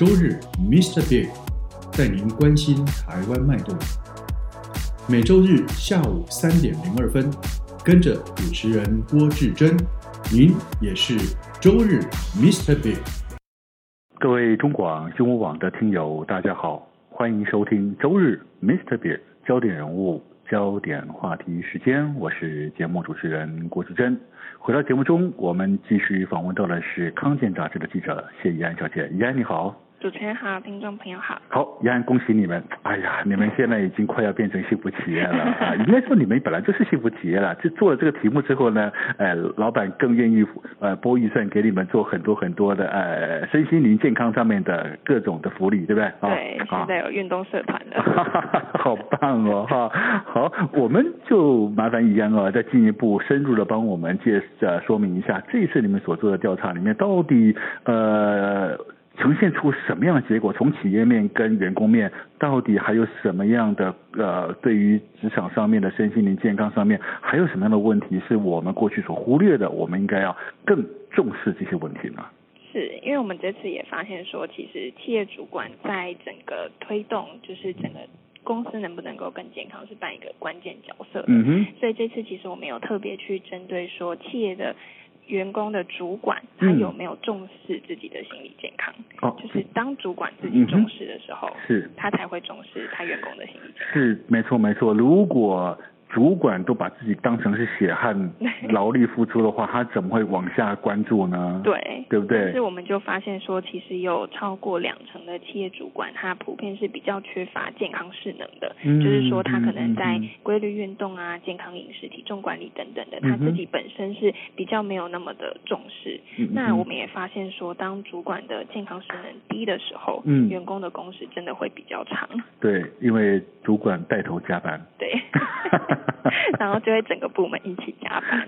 周日，Mr. Big 带您关心台湾脉动。每周日下午三点零二分，跟着主持人郭志珍，您也是周日 Mr. Big。各位中广新闻网的听友，大家好，欢迎收听周日 Mr. Big 焦点人物、焦点话题时间，我是节目主持人郭志珍。回到节目中，我们继续访问到的是康健杂志的记者谢宜安小姐，宜安你好。主持人好，听众朋友好。好，宜安，恭喜你们！哎呀，你们现在已经快要变成幸福企业了 啊！应该说你们本来就是幸福企业了。就做了这个题目之后呢，呃，老板更愿意呃拨预算给你们做很多很多的呃身心灵健康上面的各种的福利，对不对？对，现在有运动社团的。好棒哦！哈，好，我们就麻烦宜安哦，再进一步深入的帮我们介呃说明一下，这一次你们所做的调查里面到底呃。呈现出什么样的结果？从企业面跟员工面，到底还有什么样的呃，对于职场上面的身心灵健康上面，还有什么样的问题是我们过去所忽略的？我们应该要更重视这些问题呢？是因为我们这次也发现说，其实企业主管在整个推动，就是整个公司能不能够更健康，是扮一个关键角色的。嗯哼。所以这次其实我们有特别去针对说企业的。员工的主管他有没有重视自己的心理健康？哦，就是当主管自己重视的时候，是他才会重视他员工的心理健康。是，没错，没错。如果主管都把自己当成是血汗 劳力付出的话，他怎么会往下关注呢？对，对不对？但是我们就发现说，其实有超过两成的企业主管，他普遍是比较缺乏健康势能的，嗯、就是说他可能在规律运动啊、健康饮食、体重管理等等的，他自己本身是比较没有那么的重视。嗯、那我们也发现说，当主管的健康势能低的时候，嗯，员工的工时真的会比较长。对，因为主管带头加班。对。然后就会整个部门一起加班。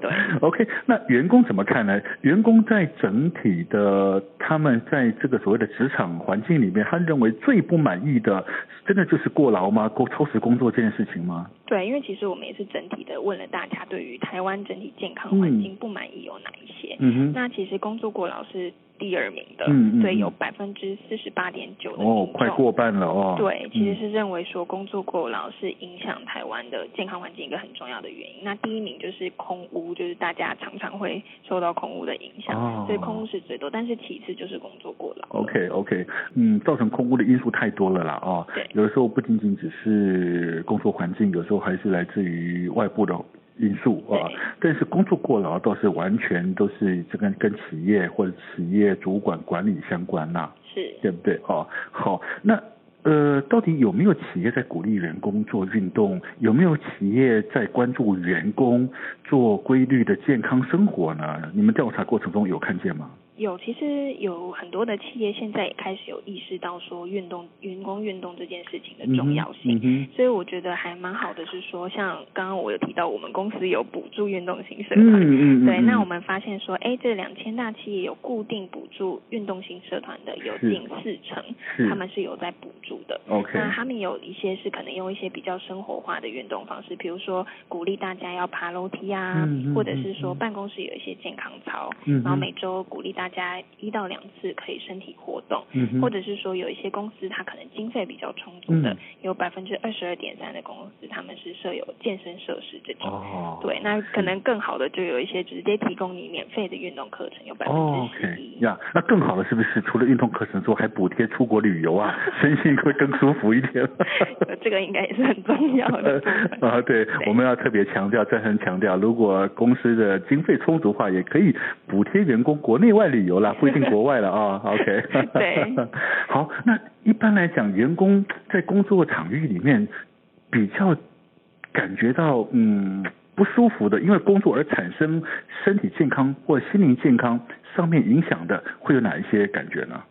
对，OK，那员工怎么看呢？员工在整体的他们在这个所谓的职场环境里面，他认为最不满意的，真的就是过劳吗？过超时工作这件事情吗？对，因为其实我们也是整体的问了大家，对于台湾整体健康环境不满意有哪一些？嗯哼，那其实工作过劳是。第二名的，嗯嗯，对，有百分之四十八点九的哦，快过半了哦。对，其实是认为说工作过劳是影响台湾的健康环境一个很重要的原因。那第一名就是空屋，就是大家常常会受到空屋的影响，哦、所以空屋是最多。但是其次就是工作过劳。OK OK，嗯，造成空屋的因素太多了啦哦。对，有的时候不仅仅只是工作环境，有时候还是来自于外部的。因素啊，但是工作过劳倒是完全都是这跟跟企业或者企业主管管理相关呐，是，对不对？哦，好，那呃，到底有没有企业在鼓励员工做运动？有没有企业在关注员工做规律的健康生活呢？你们调查过程中有看见吗？有，其实有很多的企业现在也开始有意识到说运动员工运动这件事情的重要性，嗯嗯、所以我觉得还蛮好的是说，像刚刚我有提到我们公司有补助运动型社团，嗯嗯、对，那我们发现说，哎，这两千大企业有固定补助运动型社团的有近四成，他们是有在补助的。OK，那他们有一些是可能用一些比较生活化的运动方式，比如说鼓励大家要爬楼梯啊，嗯、或者是说办公室有一些健康操，嗯、然后每周鼓励大家。大家一到两次可以身体活动，嗯、或者是说有一些公司它可能经费比较充足的，嗯、有百分之二十二点三的公司他们是设有健身设施这种。哦，对，那可能更好的就有一些直接提供你免费的运动课程，有百分之十一。呀，那更好的是不是除了运动课程之后还补贴出国旅游啊？身心会更舒服一点。这个应该也是很重要的。啊，对，对我们要特别强调，再三强调，如果公司的经费充足的话，也可以补贴员工国内外旅游啦，不一定国外了啊。OK，对，好，那一般来讲，员工在工作场域里面比较感觉到嗯不舒服的，因为工作而产生身体健康或心灵健康上面影响的，会有哪一些感觉呢？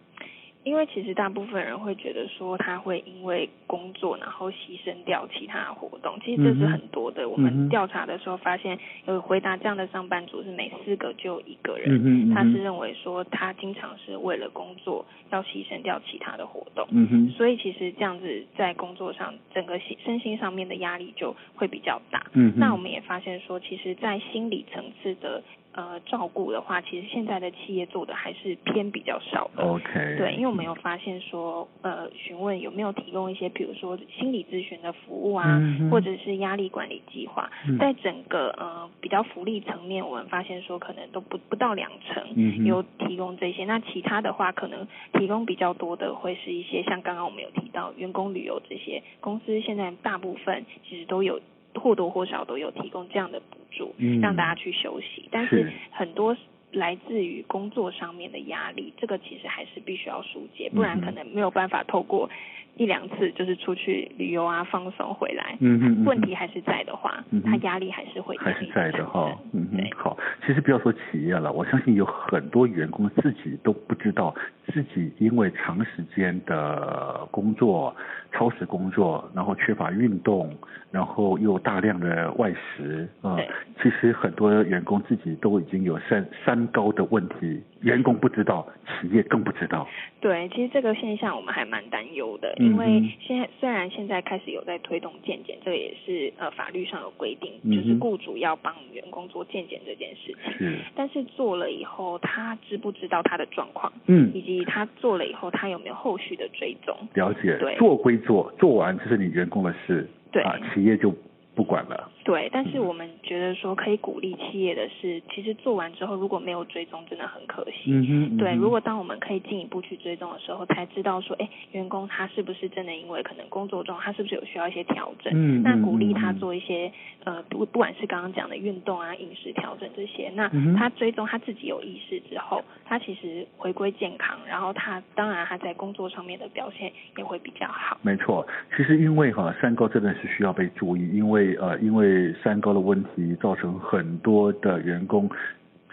因为其实大部分人会觉得说他会因为工作然后牺牲掉其他活动，其实这是很多的。我们调查的时候发现，有回答这样的上班族是每四个就一个人，嗯他是认为说他经常是为了工作要牺牲掉其他的活动。嗯哼。所以其实这样子在工作上整个身心上面的压力就会比较大。嗯。那我们也发现说，其实，在心理层次的。呃，照顾的话，其实现在的企业做的还是偏比较少的。OK。对，因为我们有发现说，呃，询问有没有提供一些，比如说心理咨询的服务啊，嗯、或者是压力管理计划，嗯、在整个呃比较福利层面，我们发现说可能都不不到两成有提供这些。嗯、那其他的话，可能提供比较多的会是一些像刚刚我们有提到员工旅游这些，公司现在大部分其实都有。或多或少都有提供这样的补助，嗯、让大家去休息。但是很多来自于工作上面的压力，这个其实还是必须要疏解，不然可能没有办法透过。一两次就是出去旅游啊，放松回来，嗯哼，问题还是在的话，嗯、他压力还是会还是在的哈，嗯哼，好，其实不要说企业了，我相信有很多员工自己都不知道自己因为长时间的工作、超时工作，然后缺乏运动，然后又大量的外食啊，对。其实很多员工自己都已经有三三高的问题，员工不知道，企业更不知道。对，其实这个现象我们还蛮担忧的。因为现在虽然现在开始有在推动健检，这个也是呃法律上有规定，就是雇主要帮员工做健检这件事情。是。但是做了以后，他知不知道他的状况？嗯。以及他做了以后，他有没有后续的追踪？了解。对。做归做，做完这是你员工的事。对。啊，企业就不管了。对，但是我们觉得说可以鼓励企业的是，其实做完之后如果没有追踪，真的很可惜。嗯哼。对，如果当我们可以进一步去追踪的时候，才知道说，哎，员工他是不是真的因为可能工作中他是不是有需要一些调整？嗯。那鼓励他做一些呃不不管是刚刚讲的运动啊、饮食调整这些，那他追踪他自己有意识之后，他其实回归健康，然后他当然他在工作上面的表现也会比较好。没错，其实因为哈三高真的是需要被注意，因为呃因为。三高的问题造成很多的员工，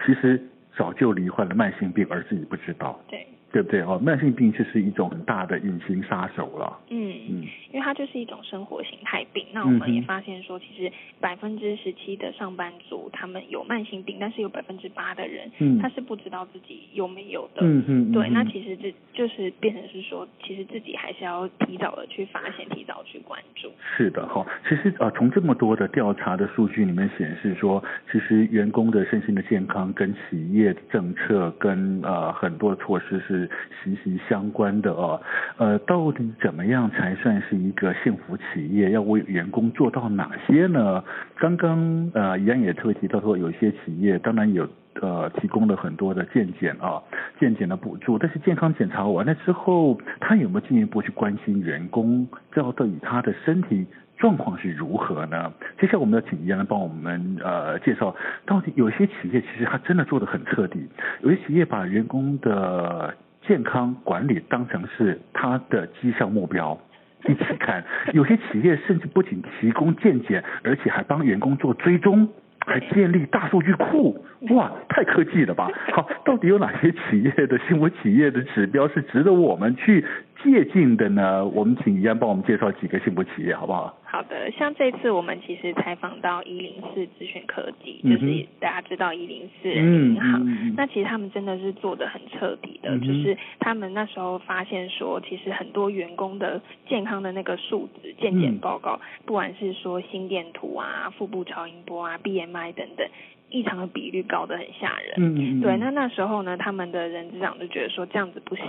其实早就罹患了慢性病，而自己不知道。对。对不对哦？慢性病就是一种很大的隐形杀手了。嗯嗯，因为它就是一种生活形态病。那我们也发现说，其实百分之十七的上班族他们有慢性病，但是有百分之八的人，嗯，他是不知道自己有没有的。嗯嗯。对，那其实这就是变成是说，其实自己还是要提早的去发现，提早去关注。是的哈，其实呃，从这么多的调查的数据里面显示说，其实员工的身心的健康跟企业的政策跟呃很多措施是。息息相关的哦，呃，到底怎么样才算是一个幸福企业？要为员工做到哪些呢？刚刚呃，怡安也特别提到说，有些企业当然有呃提供了很多的健检啊，健检的补助，但是健康检查完了之后，他有没有进一步去关心员工，到底他的身体状况是如何呢？接下来我们要请怡安来帮我们呃介绍，到底有些企业其实他真的做得很彻底，有些企业把员工的健康管理当成是他的绩效目标，一起看。有些企业甚至不仅提供健检，而且还帮员工做追踪，还建立大数据库。哇，太科技了吧！好，到底有哪些企业的新闻企业的指标是值得我们去借鉴的呢？我们请怡安帮我们介绍几个幸福企业，好不好？好的，像这次我们其实采访到一零四资讯科技，嗯、就是大家知道一零四银行，那其实他们真的是做的很彻底的，嗯、就是他们那时候发现说，其实很多员工的健康的那个数值健检报告，嗯、不管是说心电图啊、腹部超音波啊、BMI 等等。异常的比率高得很吓人，嗯嗯，对，那那时候呢，他们的人资长就觉得说这样子不行，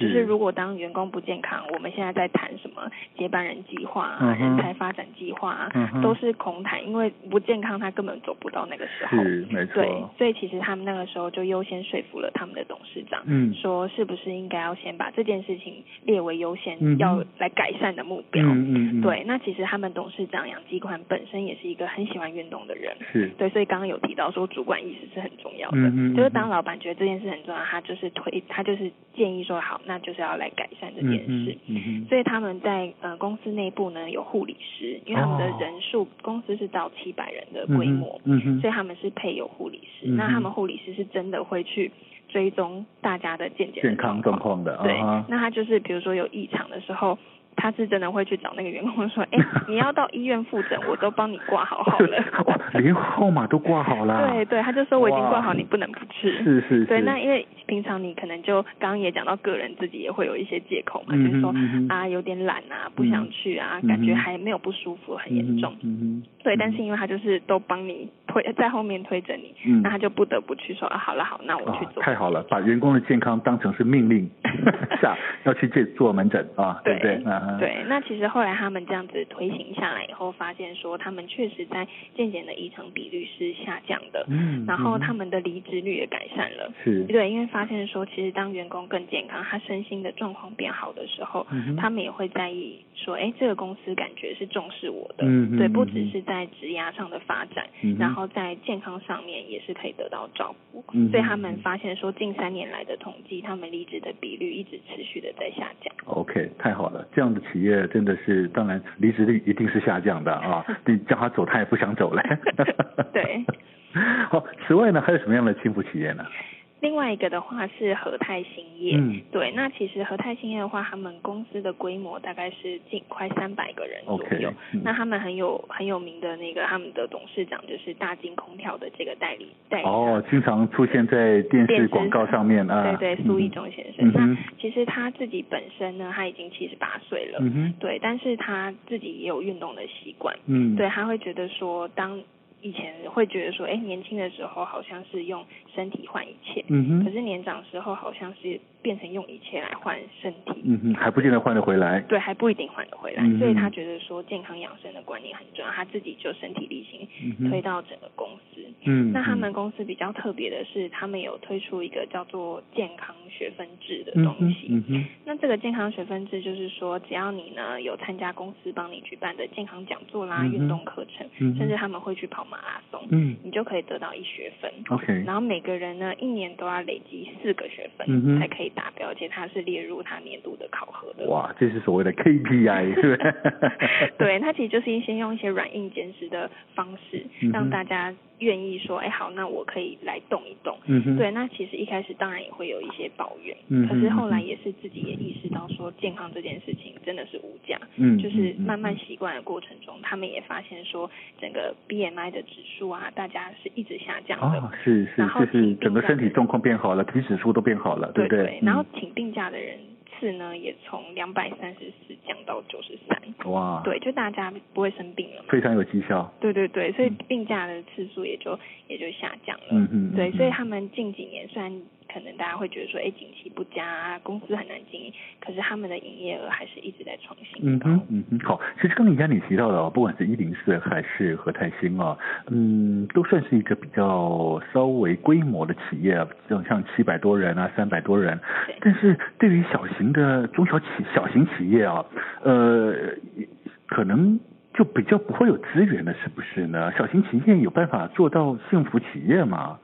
就是如果当员工不健康，我们现在在谈什么接班人计划啊、嗯、人才发展计划啊，嗯、都是空谈，因为不健康他根本走不到那个时候，是没。错，对，所以其实他们那个时候就优先说服了他们的董事长，嗯，说是不是应该要先把这件事情列为优先、嗯、要来改善的目标，嗯嗯，对，那其实他们董事长杨基宽本身也是一个很喜欢运动的人，是。对，所以刚刚有提到。说主管意识是很重要的，嗯嗯、就是当老板觉得这件事很重要，他就是推，他就是建议说好，那就是要来改善这件事。嗯嗯、所以他们在呃公司内部呢有护理师，因为他们的人数、哦、公司是到七百人的规模，嗯嗯、所以他们是配有护理师。嗯、那他们护理师是真的会去。追踪大家的健检健康状况的。对，那他就是比如说有异常的时候。他是真的会去找那个员工说，哎，你要到医院复诊，我都帮你挂好好了，连号码都挂好了。对对，他就说我已经挂好，你不能不去。是是是。对，那因为平常你可能就刚刚也讲到个人自己也会有一些借口嘛，就是说啊有点懒啊，不想去啊，感觉还没有不舒服，很严重。嗯对，但是因为他就是都帮你推在后面推着你，那他就不得不去说啊，好了好，那我去做。太好了，把员工的健康当成是命令 下要去这做门诊啊，对不对？对，那其实后来他们这样子推行下来以后，发现说他们确实在健检的异常比率是下降的，嗯，然后他们的离职率也改善了，是，对，因为发现说其实当员工更健康，他身心的状况变好的时候，嗯，他们也会在意说，哎，这个公司感觉是重视我的，嗯，对，不只是在职涯上的发展，嗯，然后在健康上面也是可以得到照顾，嗯，所以他们发现说近三年来的统计，他们离职的比率一直持续的在下降。OK，太好了，这样的企业真的是，当然离职率一定是下降的啊！你叫他走，他也不想走了。对。好，此外呢，还有什么样的轻辅企业呢？另外一个的话是和泰兴业，嗯，对，那其实和泰兴业的话，他们公司的规模大概是近快三百个人左右。Okay, 嗯、那他们很有很有名的那个他们的董事长就是大金空调的这个代理代理。哦，经常出现在电视广告上面啊。对对，苏一中先生。嗯、那其实他自己本身呢，他已经七十八岁了。嗯。对，但是他自己也有运动的习惯。嗯。对，他会觉得说当。以前会觉得说，哎，年轻的时候好像是用身体换一切，嗯哼，可是年长时候好像是变成用一切来换身体，嗯哼，还不见得换得回来，对，还不一定换得回来，嗯、所以他觉得说健康养生的观念很重要，他自己就身体力行推到整个公司，嗯，那他们公司比较特别的是，他们有推出一个叫做健康学分制的东西，嗯哼，那这个健康学分制就是说，只要你呢有参加公司帮你举办的健康讲座啦、嗯、运动课程，嗯，甚至他们会去跑。马拉松，嗯，你就可以得到一学分，OK，然后每个人呢，一年都要累积四个学分，嗯，才可以达标，而且它是列入它年度的考核的。哇，这是所谓的 KPI？对，它其实就是先用一些软硬兼施的方式，嗯，让大家。愿意说，哎，好，那我可以来动一动。嗯哼。对，那其实一开始当然也会有一些抱怨，嗯，可是后来也是自己也意识到说，健康这件事情真的是无价。嗯。就是慢慢习惯的过程中，他们也发现说，整个 BMI 的指数啊，大家是一直下降的。哦，是是。就是整个身体状况变好了，体指数都变好了，对不对？对。然后请病假的人。次呢，也从两百三十四降到九十三。哇！对，就大家不会生病了嘛。非常有绩效。对对对，所以病假的次数也就、嗯、也就下降了。嗯嗯。对，所以他们近几年虽然。可能大家会觉得说，哎，景气不佳啊，公司很难经营，可是他们的营业额还是一直在创新高。嗯哼，嗯哼，好，其实刚才你提到的，不管是一零四还是和泰兴啊，嗯，都算是一个比较稍微规模的企业，就像七百多人啊，三百多人。对。但是对于小型的中小企小型企业啊，呃，可能就比较不会有资源了，是不是呢？小型企业有办法做到幸福企业吗？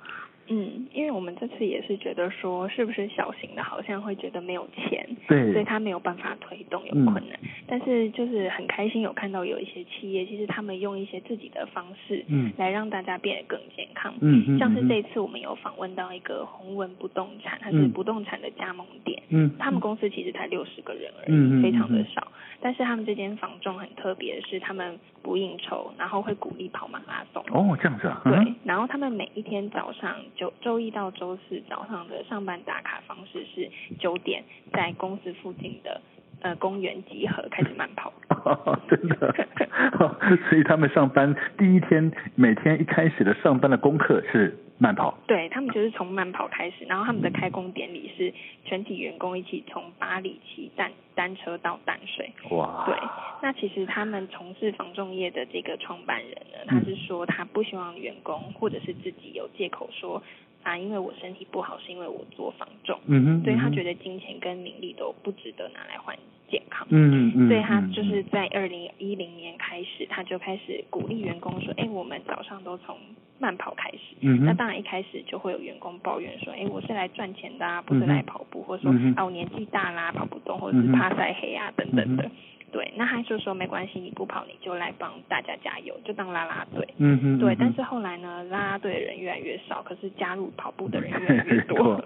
嗯，因为我们这次也是觉得说，是不是小型的，好像会觉得没有钱，对，所以他没有办法推动，有困难。嗯、但是就是很开心有看到有一些企业，其实他们用一些自己的方式，嗯，来让大家变得更健康。嗯，像是这一次我们有访问到一个宏文不动产，它是不动产的加盟店，嗯，他们公司其实才六十个人而已，嗯，非常的少。但是他们这间房仲很特别的是，他们不应酬，然后会鼓励跑马拉松。哦，这样子啊。对，然后他们每一天早上。周周一到周四早上的上班打卡方式是九点在公司附近的呃公园集合，开始慢跑。哦，真的，所以他们上班第一天每天一开始的上班的功课是慢跑。对，他们就是从慢跑开始，然后他们的开工典礼是全体员工一起从巴里骑单单车到淡水。哇。对，那其实他们从事防重业的这个创办人呢，他是说他不希望员工或者是自己有借口说。啊，因为我身体不好，是因为我做房仲，嗯哼，所以他觉得金钱跟名利都不值得拿来换健康，嗯嗯，所以他就是在二零一零年开始，他就开始鼓励员工说，哎，我们早上都从慢跑开始。嗯，那当然一开始就会有员工抱怨说，哎，我是来赚钱的啊，不是来跑步，嗯、或者说、嗯、啊我年纪大啦，跑不动，或者是怕晒黑啊、嗯、等等的。对，那他就说没关系，你不跑你就来帮大家加油，就当啦啦队。嗯哼。对，但是后来呢，啦啦队的人越来越少，可是加入跑步的人越来越多。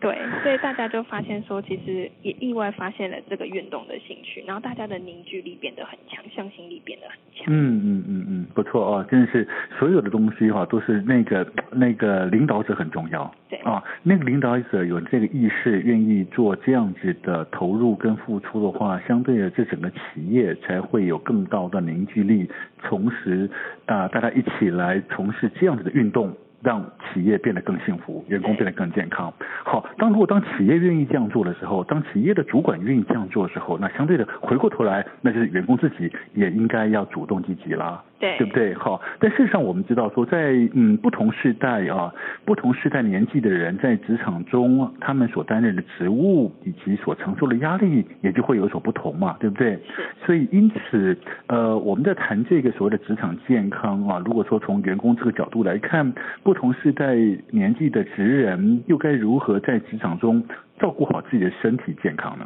对，所以大家就发现说，其实也意外发现了这个运动的兴趣，然后大家的凝聚力变得很强，向心力变得很强。嗯嗯嗯嗯，不错哦，真的是所有的东西哈，都是那个那个领导者很重要。啊，那个领导者有这个意识，愿意做这样子的投入跟付出的话，相对的这整个企业才会有更高的凝聚力，同时啊，大家一起来从事这样子的运动。让企业变得更幸福，员工变得更健康。好，当如果当企业愿意这样做的时候，当企业的主管愿意这样做的时候，那相对的回过头来，那就是员工自己也应该要主动积极啦。对，对不对？好，但事实上我们知道说，在嗯不同世代啊，不同世代年纪的人在职场中，他们所担任的职务以及所承受的压力，也就会有所不同嘛，对不对？所以因此，呃，我们在谈这个所谓的职场健康啊，如果说从员工这个角度来看，不同世代年纪的职人又该如何在职场中照顾好自己的身体健康呢？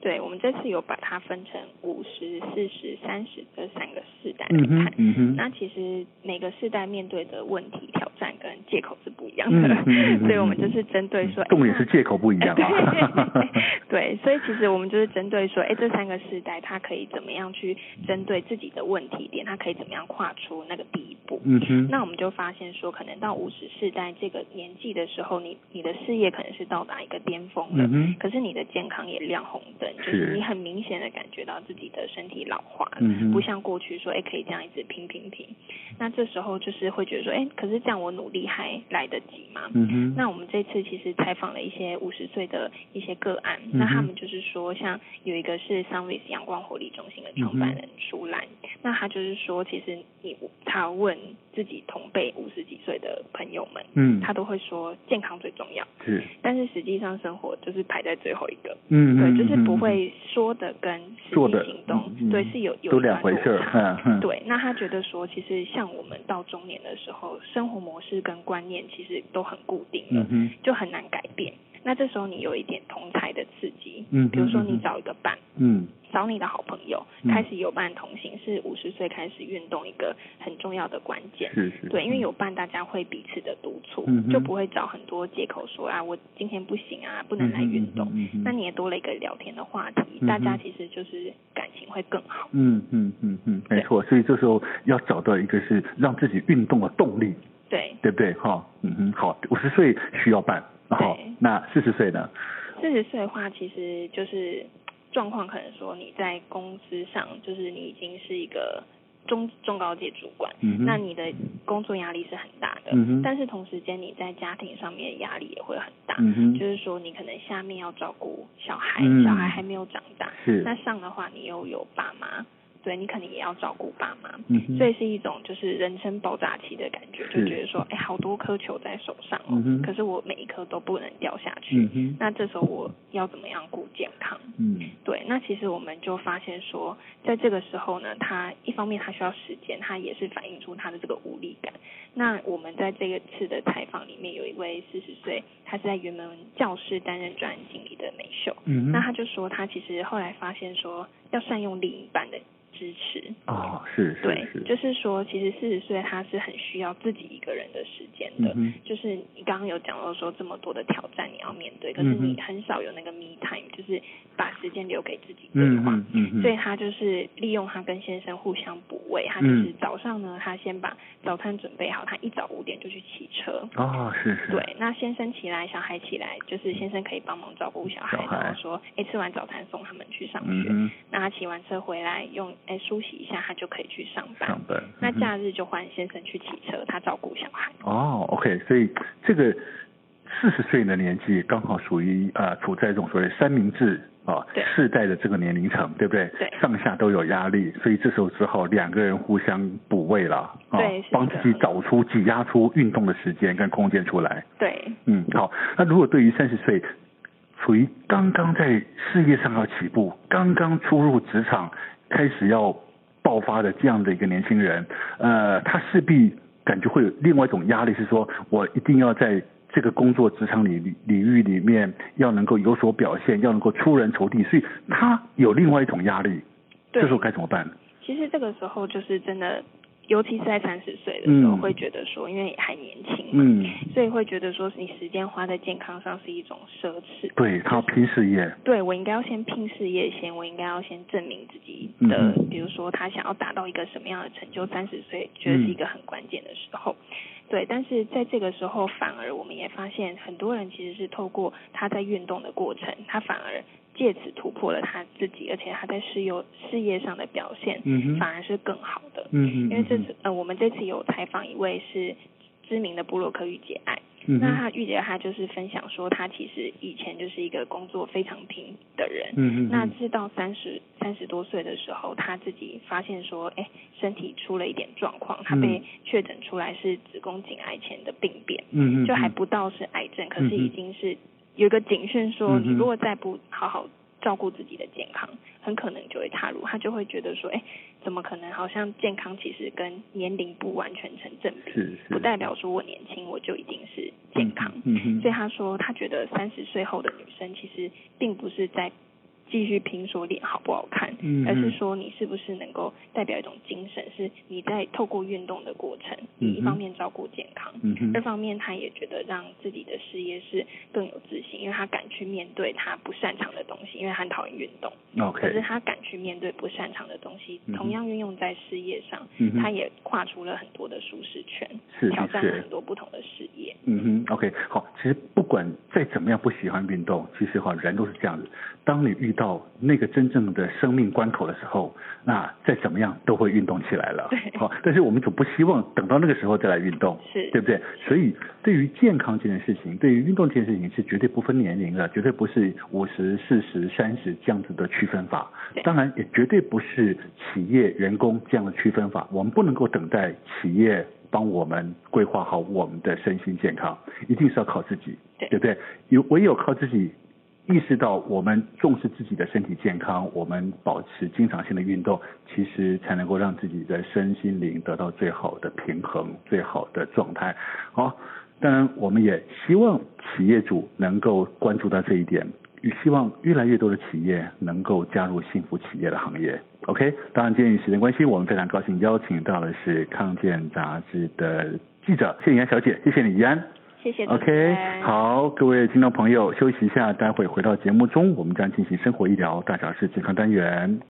对，我们这次有把它分成五十、四十、三十这三个世代来看。嗯嗯。那其实每个世代面对的问题、挑战跟借口是不一样的，嗯、所以我们就是针对说，重点是借口不一样啊。对，对，所以其实我们就是针对说，哎，这三个世代它可以怎么样去针对自己的问题点，它可以怎么样跨出那个第一步。嗯哼。那我们就发现说，可能到五十世代这个年纪的时候，你你的事业可能是到达一个巅峰了，嗯，可是你的健康也亮红灯。就是你很明显的感觉到自己的身体老化了，嗯、不像过去说，哎，可以这样一直拼拼拼。那这时候就是会觉得说，哎，可是这样我努力还来得及吗？嗯哼。那我们这次其实采访了一些五十岁的一些个案，嗯，那他们就是说，像有一个是 Sunrise 阳光活力中心的创办人舒兰，嗯，那他就是说，其实你他问自己同辈五十几岁的朋友们，嗯，他都会说健康最重要，是，但是实际上生活就是排在最后一个，嗯，对，就是不会说的跟实际行动，嗯、对，是有有都两回事对。那他觉得说，其实像我们到中年的时候，生活模式跟观念其实都很固定了，嗯、就很难改变。那这时候你有一点同才的刺激，嗯，比如说你找一个伴，嗯，找你的好朋友，嗯、开始有伴同行，是五十岁开始运动一个很重要的关键，是是，对，因为有伴，大家会彼此的督促，嗯，就不会找很多借口说啊，我今天不行啊，不能来运动，嗯嗯，那你也多了一个聊天的话题，嗯，大家其实就是感情会更好，嗯嗯嗯嗯，没错，所以这时候要找到一个是让自己运动的动力，对，对不对？哈，嗯哼，好，五十岁需要伴。好，那四十岁呢？四十岁的话，其实就是状况，可能说你在公司上，就是你已经是一个中中高阶主管，嗯，那你的工作压力是很大的，嗯，但是同时间你在家庭上面压力也会很大，嗯，就是说你可能下面要照顾小孩，嗯，小孩还没有长大，是，那上的话你又有爸妈。对，你肯定也要照顾爸妈，嗯，所以是一种就是人生爆炸期的感觉，就觉得说，哎，好多颗球在手上哦，嗯，可是我每一颗都不能掉下去，嗯，那这时候我要怎么样顾健康？嗯，对，那其实我们就发现说，在这个时候呢，他一方面他需要时间，他也是反映出他的这个无力感。那我们在这个次的采访里面，有一位四十岁，他是在云门教室担任专案经理的美秀，嗯，那他就说，他其实后来发现说，要善用另一半的。支持啊、哦，是是对是，就是说，其实四十岁他是很需要自己一个人的时间的。嗯、就是你刚刚有讲到说，这么多的挑战你要面对，可是你很少有那个 me time，就是把时间留给自己对话。嗯嗯嗯。所以他就是利用他跟先生互相补位，他就是早上呢，他先把早餐准备好，他一早五点就去骑车。哦，是是。对，那先生起来，小孩起来，就是先生可以帮忙照顾小孩，小孩然后说，哎，吃完早餐送他们去上学。嗯。那他骑完车回来用。哎，梳洗一下，他就可以去上班。上班。那假日就换先生去骑车，他照顾小孩。哦，OK，所以这个四十岁的年纪刚好属于啊、呃，处在一种所谓三明治啊世代的这个年龄层，对不对？对。上下都有压力，所以这时候只好两个人互相补位了啊，帮自己找出挤压出运动的时间跟空间出来。对。嗯，好。那如果对于三十岁，处于刚刚在事业上要起步，刚刚初入职场，开始要爆发的这样的一个年轻人，呃，他势必感觉会有另外一种压力，是说我一定要在这个工作职场领领域里面要能够有所表现，要能够出人头地，所以他有另外一种压力。这时候该怎么办？其实这个时候就是真的。尤其是在三十岁的时候，会觉得说，因为还年轻嘛，嗯，所以会觉得说，你时间花在健康上是一种奢侈。对，他要拼事业。对，我应该要先拼事业先，我应该要先证明自己的，比如说他想要达到一个什么样的成就，三十岁觉得是一个很关键的时候。对，但是在这个时候，反而我们也发现，很多人其实是透过他在运动的过程，他反而。借此突破了他自己，而且他在事业事业上的表现，反而是更好的。嗯哼，因为这次呃，我们这次有采访一位是知名的布洛克御姐爱，嗯、那他御姐他就是分享说，他其实以前就是一个工作非常拼的人，嗯嗯，那直到三十三十多岁的时候，他自己发现说，哎，身体出了一点状况，他被确诊出来是子宫颈癌前的病变，嗯嗯，就还不到是癌症，可是已经是。有一个警讯说，你如果再不好好照顾自己的健康，很可能就会踏入。他就会觉得说，哎，怎么可能？好像健康其实跟年龄不完全成正比，是是不代表说我年轻我就一定是健康。嗯嗯，所以他说，他觉得三十岁后的女生其实并不是在。继续拼说脸好不好看，嗯，而是说你是不是能够代表一种精神，是你在透过运动的过程，你一方面照顾健康，嗯哼，二方面他也觉得让自己的事业是更有自信，因为他敢去面对他不擅长的东西，因为他很讨厌运动，OK，可是他敢去面对不擅长的东西，同样运用在事业上，嗯，他也跨出了很多的舒适圈，是挑战了很多不同的事业，嗯哼，OK，好，其实不管再怎么样不喜欢运动，其实哈人都是这样子，当你遇到那个真正的生命关口的时候，那再怎么样都会运动起来了。对，好，但是我们总不希望等到那个时候再来运动，是，对不对？所以对于健康这件事情，对于运动这件事情是绝对不分年龄的，绝对不是五十、四十、三十这样子的区分法。当然也绝对不是企业员工这样的区分法。我们不能够等待企业帮我们规划好我们的身心健康，一定是要靠自己，对，对不对？有唯有靠自己。意识到我们重视自己的身体健康，我们保持经常性的运动，其实才能够让自己的身心灵得到最好的平衡、最好的状态。好，当然我们也希望企业主能够关注到这一点，也希望越来越多的企业能够加入幸福企业的行业。OK，当然，鉴于时间关系，我们非常高兴邀请到的是康健杂志的记者谢宜安小姐，谢谢你，怡安。谢谢。OK，好，各位听众朋友，休息一下，待会回到节目中，我们将进行生活医疗大小事健康单元。